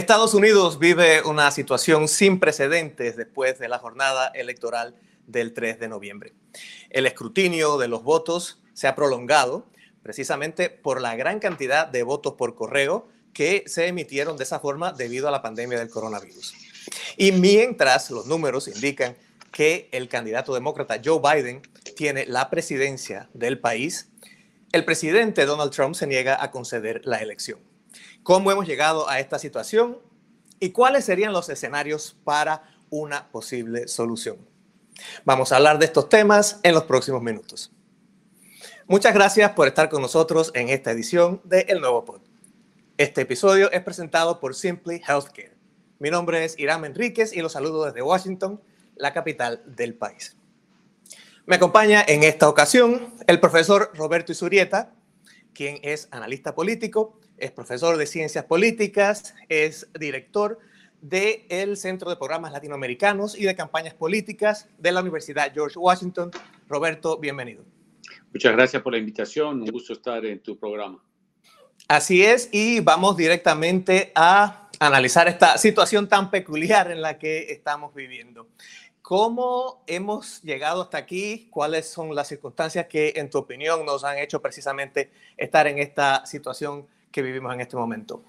Estados Unidos vive una situación sin precedentes después de la jornada electoral del 3 de noviembre. El escrutinio de los votos se ha prolongado precisamente por la gran cantidad de votos por correo que se emitieron de esa forma debido a la pandemia del coronavirus. Y mientras los números indican que el candidato demócrata Joe Biden tiene la presidencia del país, el presidente Donald Trump se niega a conceder la elección cómo hemos llegado a esta situación y cuáles serían los escenarios para una posible solución. Vamos a hablar de estos temas en los próximos minutos. Muchas gracias por estar con nosotros en esta edición de El Nuevo Pod. Este episodio es presentado por Simply Healthcare. Mi nombre es Irán Enríquez y los saludo desde Washington, la capital del país. Me acompaña en esta ocasión el profesor Roberto Isurieta, quien es analista político es profesor de ciencias políticas, es director del Centro de Programas Latinoamericanos y de Campañas Políticas de la Universidad George Washington. Roberto, bienvenido. Muchas gracias por la invitación, un gusto estar en tu programa. Así es, y vamos directamente a analizar esta situación tan peculiar en la que estamos viviendo. ¿Cómo hemos llegado hasta aquí? ¿Cuáles son las circunstancias que, en tu opinión, nos han hecho precisamente estar en esta situación que vivimos en este momento.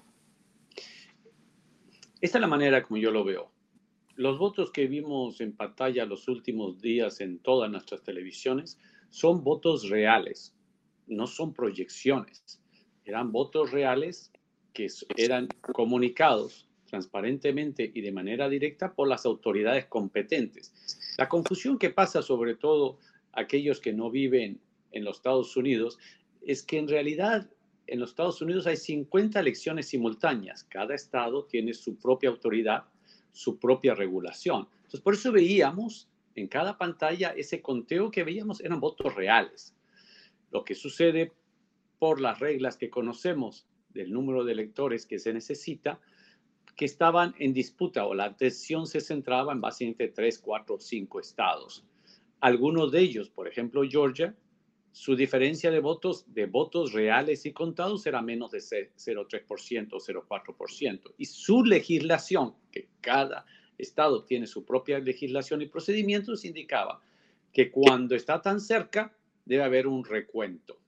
Esta es la manera como yo lo veo. Los votos que vimos en pantalla los últimos días en todas nuestras televisiones son votos reales, no son proyecciones. Eran votos reales que eran comunicados transparentemente y de manera directa por las autoridades competentes. La confusión que pasa sobre todo aquellos que no viven en los Estados Unidos es que en realidad en los Estados Unidos hay 50 elecciones simultáneas. Cada estado tiene su propia autoridad, su propia regulación. Entonces, por eso veíamos en cada pantalla ese conteo que veíamos eran votos reales. Lo que sucede por las reglas que conocemos del número de electores que se necesita, que estaban en disputa o la atención se centraba en básicamente tres, cuatro, cinco estados. Algunos de ellos, por ejemplo Georgia, su diferencia de votos, de votos reales y contados era menos de 0,3% o 0,4%. Y su legislación, que cada estado tiene su propia legislación y procedimientos, indicaba que cuando está tan cerca debe haber un recuento.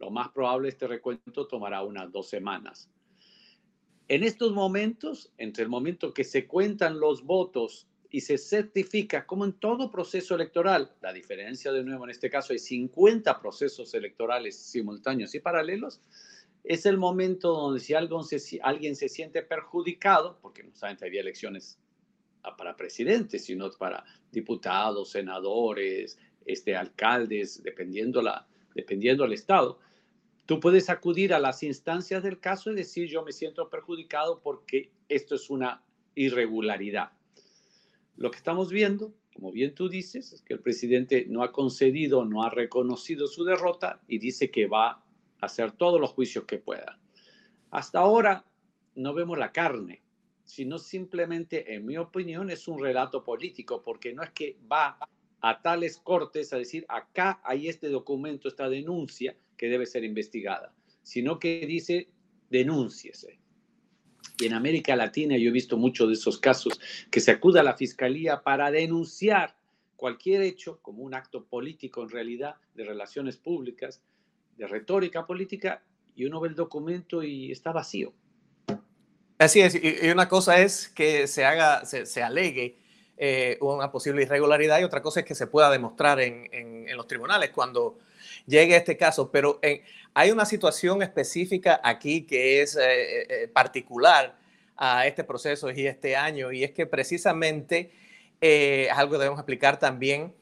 Lo más probable este recuento tomará unas dos semanas. En estos momentos, entre el momento que se cuentan los votos y se certifica, como en todo proceso electoral, la diferencia de nuevo en este caso hay 50 procesos electorales simultáneos y paralelos, es el momento donde si alguien se, siente perjudicado, porque no solamente había elecciones para presidentes, sino para diputados, senadores, este, alcaldes, dependiendo, la, dependiendo el estado, tú puedes acudir a las instancias del caso y decir yo me siento perjudicado porque esto es una irregularidad. Lo que estamos viendo, como bien tú dices, es que el presidente no ha concedido, no ha reconocido su derrota y dice que va a hacer todos los juicios que pueda. Hasta ahora no vemos la carne, sino simplemente, en mi opinión, es un relato político, porque no es que va a tales cortes a decir, acá hay este documento, esta denuncia que debe ser investigada, sino que dice, denúnciese. Y en América Latina yo he visto muchos de esos casos que se acuda a la fiscalía para denunciar cualquier hecho como un acto político en realidad, de relaciones públicas, de retórica política, y uno ve el documento y está vacío. Así es, y una cosa es que se haga, se, alegue eh, una posible irregularidad y otra cosa es que se pueda demostrar en, en, los tribunales cuando llegue este caso, pero hay una situación específica aquí que es eh, eh, eh, particular a este proceso y este año, y es que precisamente es algo que debemos explicar también.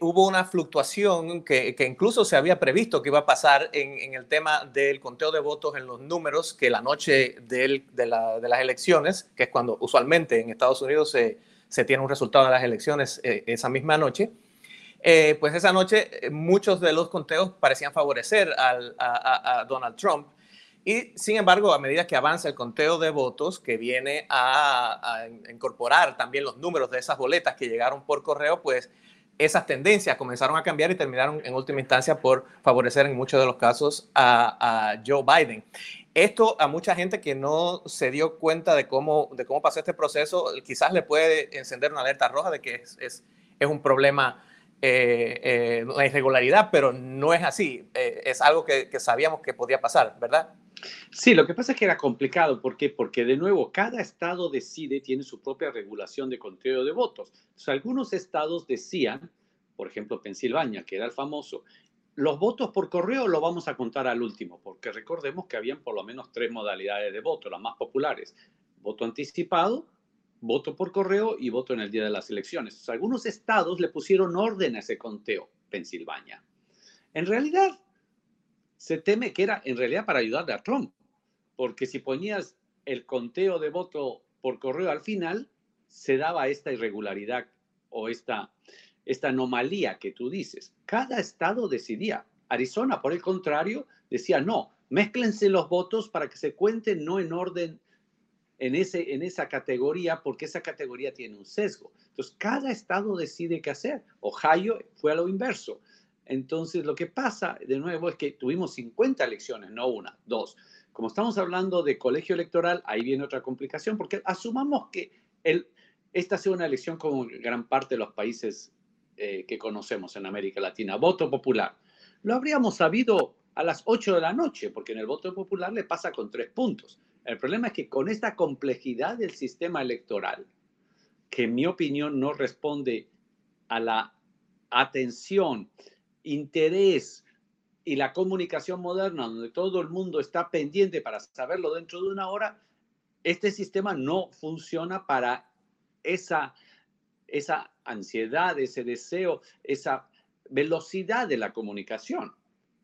hubo una fluctuación que, incluso se había previsto que iba a pasar en, el tema del conteo de votos en los números, que la noche de, las elecciones, que es cuando usualmente en Estados Unidos se tiene un resultado de las elecciones esa misma noche, eh, pues esa noche eh, muchos de los conteos parecían favorecer a, Donald Trump. Y sin embargo, a medida que avanza el conteo de votos, que viene a, incorporar también los números de esas boletas que llegaron por correo, pues esas tendencias comenzaron a cambiar y terminaron en última instancia por favorecer en muchos de los casos a, Joe Biden. Esto a mucha gente que no se dio cuenta de cómo, de cómo pasó este proceso, quizás le puede encender una alerta roja de que es, es, es un problema, eh, eh, una irregularidad, pero no es así. Eh, es algo que, sabíamos que podía pasar, ¿verdad? Sí, lo que pasa es que era complicado. ¿Por qué? Porque de nuevo, cada estado decide, tiene su propia regulación de conteo de votos. Entonces, algunos estados decían, por ejemplo, Pensilvania, que era el famoso, los votos por correo lo vamos a contar al último, porque recordemos que habían por lo menos tres modalidades de voto, las más populares. Voto anticipado, voto por correo y voto en el día de las elecciones. Algunos estados le pusieron orden a ese conteo, Pensilvania. En realidad, se teme que era en realidad para ayudarle a Trump, porque si ponías el conteo de voto por correo al final, se daba esta irregularidad o esta, esta anomalía que tú dices. Cada estado decidía. Arizona, por el contrario, decía, no, mézclense los votos para que se cuenten no en orden en, ese, en esa categoría, porque esa categoría tiene un sesgo. Entonces, cada estado decide qué hacer. Ohio fue a lo inverso. Entonces, lo que pasa, de nuevo, es que tuvimos 50 elecciones, no una, dos. Como estamos hablando de colegio electoral, ahí viene otra complicación, porque asumamos que el, esta sea una elección como gran parte de los países eh, que conocemos en América Latina, voto popular. Lo habríamos sabido a las 8 de la noche, porque en el voto popular le pasa con tres puntos. El problema es que con esta complejidad del sistema electoral, que en mi opinión no responde a la atención interés y la comunicación moderna, donde todo el mundo está pendiente para saberlo dentro de una hora, este sistema no funciona para esa, esa ansiedad, ese deseo, esa velocidad de la comunicación.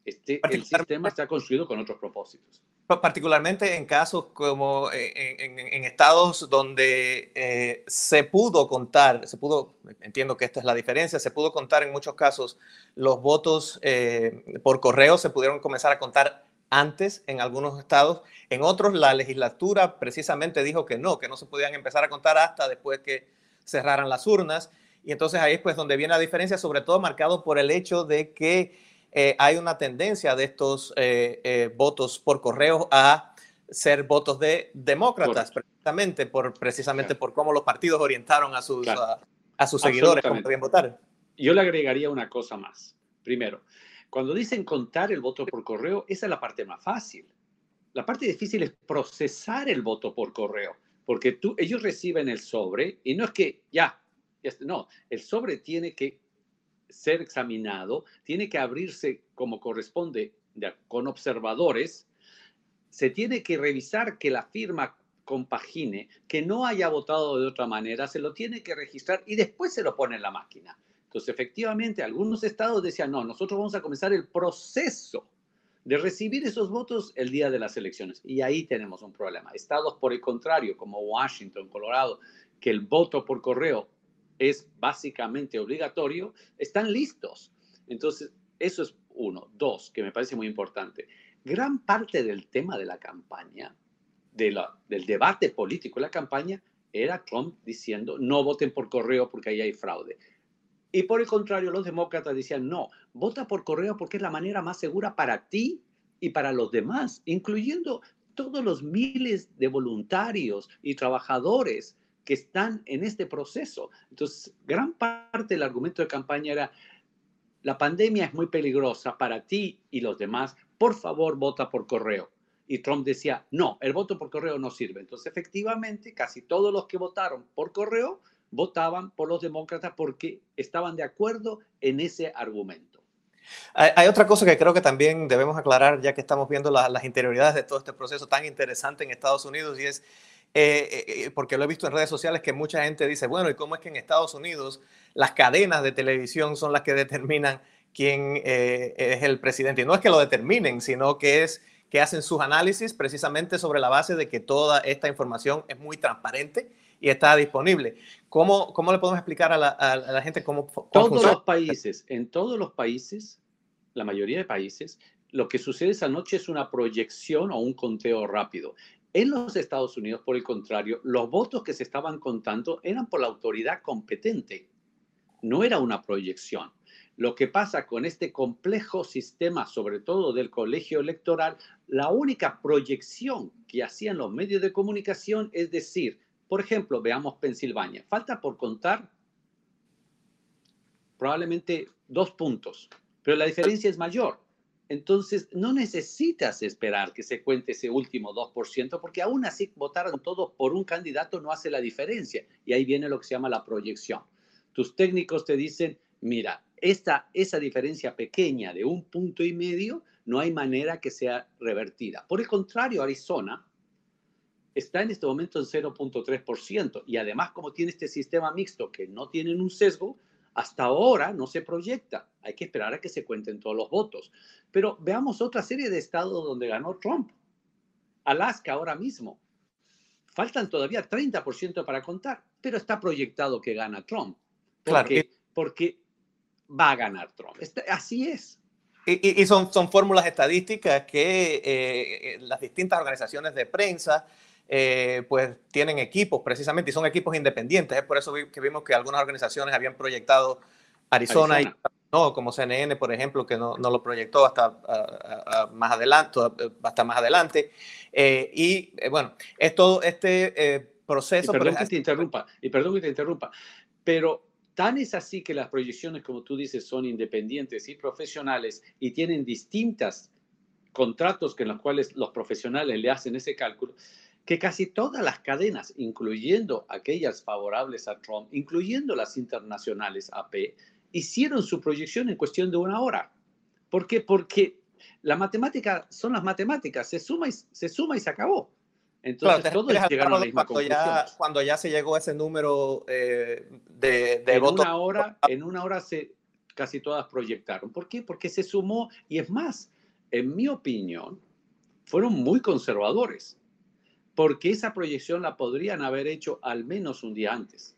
Este, el sistema está construido con otros propósitos particularmente en casos como eh, en, estados donde eh, se pudo contar, se pudo, entiendo que esta es la diferencia, se pudo contar en muchos casos los votos eh, por correo, se pudieron comenzar a contar antes en algunos estados, en otros la legislatura precisamente dijo que no, que no se podían empezar a contar hasta después que cerraran las urnas. Y entonces ahí es pues donde viene la diferencia, sobre todo marcado por el hecho de que eh, hay una tendencia de estos eh, eh, votos por correo a ser votos de demócratas, precisamente por, precisamente por cómo los partidos orientaron a sus, a, sus seguidores cómo podían votar. Yo le agregaría una cosa más. Primero, cuando dicen contar el voto por correo, esa es la parte más fácil. La parte difícil es procesar el voto por correo, porque tú, ellos reciben el sobre y no es que ya, no, el sobre tiene que ser examinado, tiene que abrirse como corresponde con observadores, se tiene que revisar que la firma compagine, que no haya votado de otra manera, se lo tiene que registrar y después se lo pone en la máquina. Entonces, efectivamente, algunos estados decían, no, nosotros vamos a comenzar el proceso de recibir esos votos el día de las elecciones. Y ahí tenemos un problema. Estados, por el contrario, como Washington, Colorado, que el voto por correo es básicamente obligatorio, están listos. Entonces, eso es uno. Dos, que me parece muy importante. Gran parte del tema de la campaña, de del debate político de la campaña, era Trump diciendo, no voten por correo porque ahí hay fraude. Y por el contrario, los demócratas decían, no, vota por correo porque es la manera más segura para ti y para los demás, incluyendo todos los miles de voluntarios y trabajadores que están en este proceso. Entonces, gran parte del argumento de campaña era, la pandemia es muy peligrosa para ti y los demás, por favor vota por correo. Y Trump decía, no, el voto por correo no sirve. Entonces, efectivamente, casi todos los que votaron por correo votaban por los demócratas porque estaban de acuerdo en ese argumento. Hay, otra cosa que creo que también debemos aclarar, ya que estamos viendo las interioridades de todo este proceso tan interesante en Estados Unidos, y es eh, eh, porque lo he visto en redes sociales que mucha gente dice, bueno, ¿y cómo es que en Estados Unidos las cadenas de televisión son las que determinan quién es el presidente? Y no es que lo determinen, sino que es que hacen sus análisis precisamente sobre la base de que toda esta información es muy transparente y está disponible. ¿Cómo, cómo le podemos explicar a la, gente cómo, Todos los países, en todos los países, la mayoría de países, lo que sucede esa noche es una proyección o un conteo rápido. En los Estados Unidos, por el contrario, los votos que se estaban contando eran por la autoridad competente. no era una proyección. Lo que pasa con este complejo sistema, sobre todo del colegio electoral, la única proyección que hacían los medios de comunicación es decir, por ejemplo, veamos Pensilvania, falta por contar probablemente dos puntos, pero la diferencia es mayor. Entonces, no necesitas esperar que se cuente ese último 2%, porque aún así votaron todos por un candidato no hace la diferencia. Y ahí viene lo que se llama la proyección. Tus técnicos te dicen, mira, esta, esa diferencia pequeña de un punto y medio no hay manera que sea revertida. Por el contrario, Arizona está en este momento en 0.3% y además como tiene este sistema mixto que no tienen un sesgo, hasta ahora no se proyecta. Hay que esperar a que se cuenten todos los votos. Pero veamos otra serie de estados donde ganó Trump. Alaska ahora mismo. Faltan todavía 30% para contar, pero está proyectado que gana Trump. Porque, porque va a ganar Trump. Este, así es. Y, son, son fórmulas estadísticas que eh, eh, las distintas organizaciones de prensa eh, pues tienen equipos precisamente y son equipos independientes. Es por eso que vimos que algunas organizaciones habían proyectado Arizona, y no, como CNN, por ejemplo, que no, no lo proyectó hasta más adelante, hasta más adelante. y bueno, es todo este proceso. Y perdón que te interrumpa, y perdón que te interrumpa, pero Tan es así que las proyecciones, como tú dices, son independientes y profesionales y tienen distintos contratos que en los cuales los profesionales le hacen ese cálculo, que casi todas las cadenas, incluyendo aquellas favorables a Trump, incluyendo las internacionales AP, hicieron su proyección en cuestión de una hora. ¿Por qué? Porque la matemática son las matemáticas, se suma y se, suma y se acabó. Entonces, todos llegaron a la misma cuando ya, cuando ya se llegó a ese número eh, de, de en Una hora, en una hora se, casi todas proyectaron. ¿Por qué? Porque se sumó, y es más, en mi opinión, fueron muy conservadores, porque esa proyección la podrían haber hecho al menos un día antes.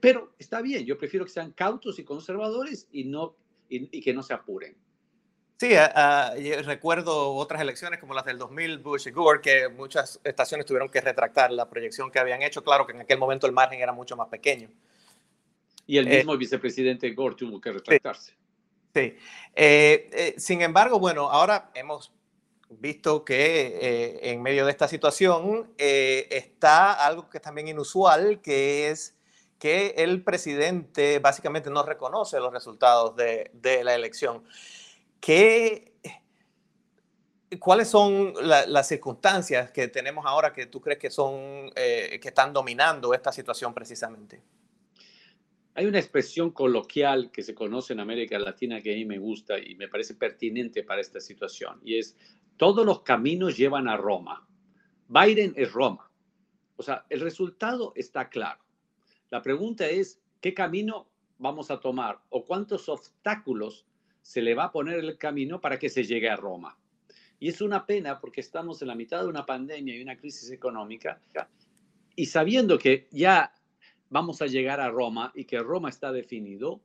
Pero está bien, yo prefiero que sean cautos y conservadores y, no, y que no se apuren. Sí, recuerdo otras elecciones como las del 2000, Bush y Gore, que muchas estaciones tuvieron que retractar la proyección que habían hecho. Claro que en aquel momento el margen era mucho más pequeño. Y el mismo eh, vicepresidente Gore tuvo que retractarse. Sí. Eh, eh, sin embargo, bueno, ahora hemos visto que en medio de esta situación está algo que es también inusual, que es que el presidente básicamente no reconoce los resultados de, de la elección. ¿Qué, ¿Cuáles son las circunstancias que tenemos ahora que tú crees que, son, eh, que están dominando esta situación precisamente? Hay una expresión coloquial que se conoce en América Latina que a mí me gusta y me parece pertinente para esta situación, y es, todos los caminos llevan a Roma. Biden es Roma. O sea, el resultado está claro. La pregunta es, ¿qué camino vamos a tomar o cuántos obstáculos se le va a poner el camino para que se llegue a Roma. Y es una pena porque estamos en la mitad de una pandemia y una crisis económica y sabiendo que ya vamos a llegar a Roma y que Roma está definido,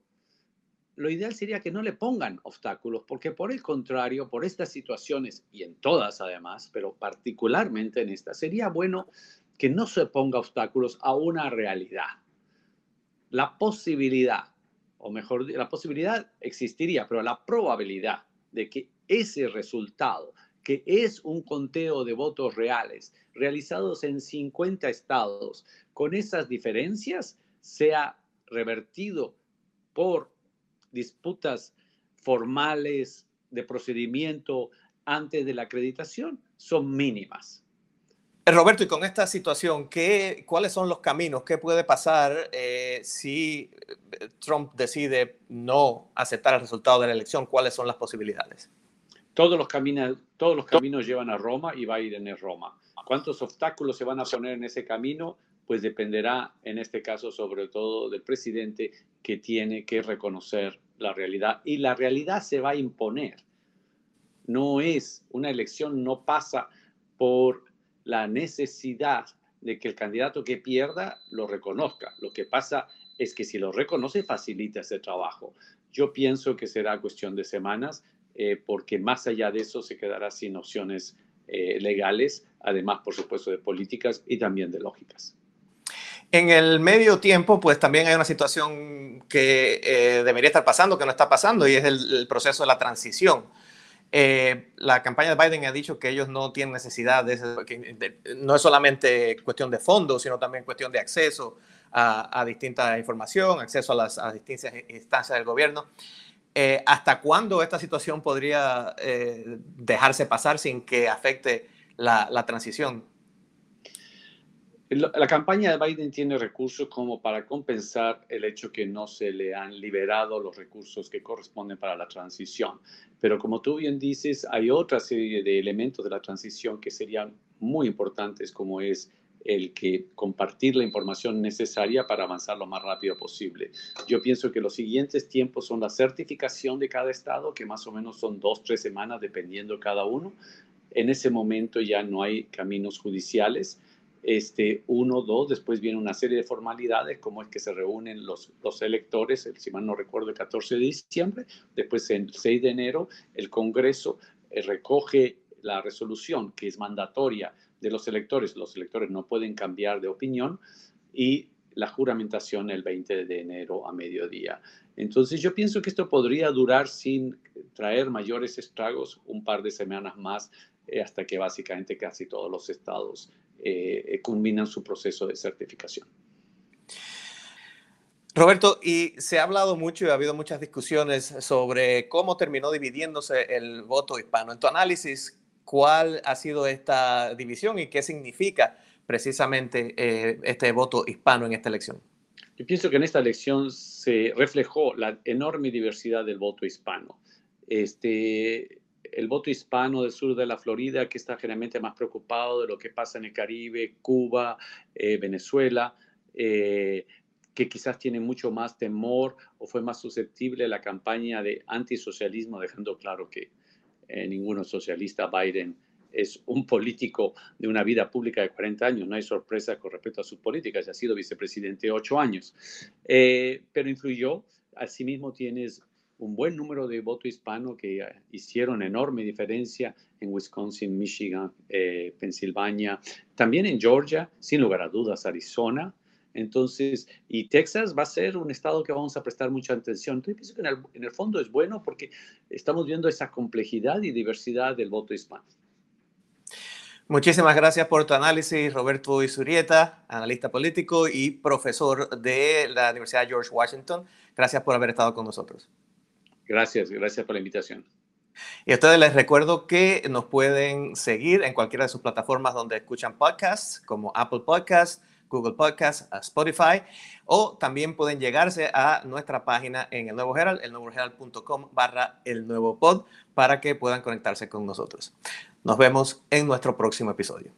lo ideal sería que no le pongan obstáculos, porque por el contrario, por estas situaciones y en todas además, pero particularmente en esta, sería bueno que no se ponga obstáculos a una realidad. La posibilidad o mejor, la posibilidad existiría, pero la probabilidad de que ese resultado, que es un conteo de votos reales realizados en 50 estados, con esas diferencias, sea revertido por disputas formales de procedimiento antes de la acreditación, son mínimas. Eh, Roberto, y con esta situación, ¿qué, ¿cuáles son los caminos? ¿Qué puede pasar eh, si eh, Trump decide no aceptar el resultado de la elección? ¿Cuáles son las posibilidades? Todos los, caminos, todos los caminos llevan a Roma y va a ir en Roma. ¿Cuántos obstáculos se van a poner en ese camino? Pues dependerá, en este caso, sobre todo del presidente que tiene que reconocer la realidad. Y la realidad se va a imponer. No es, una elección no pasa por la necesidad de que el candidato que pierda lo reconozca. Lo que pasa es que si lo reconoce facilita ese trabajo. Yo pienso que será cuestión de semanas eh, porque más allá de eso se quedará sin opciones eh, legales, además por supuesto de políticas y también de lógicas. En el medio tiempo, pues también hay una situación que eh, debería estar pasando, que no está pasando, y es el, proceso de la transición. Eh, la campaña de Biden ha dicho que ellos no tienen necesidad de, no es solamente cuestión de fondos, sino también cuestión de acceso a, a distinta información, acceso a las a distintas instancias del gobierno. Eh, ¿Hasta cuándo esta situación podría dejarse pasar sin que afecte la, la transición? La campaña de Biden tiene recursos como para compensar el hecho que no se le han liberado los recursos que corresponden para la transición. Pero como tú bien dices, hay otra serie de elementos de la transición que serían muy importantes, como es el que compartir la información necesaria para avanzar lo más rápido posible. Yo pienso que los siguientes tiempos son la certificación de cada estado, que más o menos son dos, tres semanas, dependiendo cada uno. En ese momento ya no hay caminos judiciales este, uno, dos, después viene una serie de formalidades, como es que se reúnen los, los electores, si mal no recuerdo, el 14 de diciembre, después el 6 de enero, el Congreso eh, recoge la resolución que es mandatoria de los electores, los electores no pueden cambiar de opinión, y la juramentación el 20 de enero a mediodía. Entonces yo pienso que esto podría durar sin traer mayores estragos un par de semanas más eh, hasta que básicamente casi todos los estados eh, eh, culminan su proceso de certificación. Roberto, y se ha hablado mucho y ha habido muchas discusiones sobre cómo terminó dividiéndose el voto hispano. En tu análisis, ¿cuál ha sido esta división y qué significa precisamente eh, este voto hispano en esta elección? Yo pienso que en esta elección se reflejó la enorme diversidad del voto hispano. Este, el voto hispano del sur de la Florida, que está generalmente más preocupado de lo que pasa en el Caribe, Cuba, eh, Venezuela, eh, que quizás tiene mucho más temor o fue más susceptible a la campaña de antisocialismo, dejando claro que eh, ninguno socialista, Biden, es un político de una vida pública de 40 años, no hay sorpresa con respecto a sus políticas, ya ha sido vicepresidente 8 años, pero influyó. Asimismo, tienes un buen número de votos hispanos que eh, hicieron enorme diferencia en Wisconsin, Michigan, eh, Pensilvania, también en Georgia, sin lugar a dudas, Arizona. Entonces, y Texas va a ser un estado que vamos a prestar mucha atención. Entonces, pienso que en el, en el fondo es bueno porque estamos viendo esa complejidad y diversidad del voto hispano. Muchísimas gracias por tu análisis, Roberto Isurieta, analista político y profesor de la Universidad George Washington. Gracias por haber estado con nosotros. Gracias, gracias por la invitación. Y a ustedes les recuerdo que nos pueden seguir en cualquiera de sus plataformas donde escuchan podcasts, como Apple Podcasts, Google Podcasts, Spotify, o también pueden llegarse a nuestra página en el Nuevo Herald, elnuevoherald.com barra el nuevo pod, para que puedan conectarse con nosotros. Nos vemos en nuestro próximo episodio.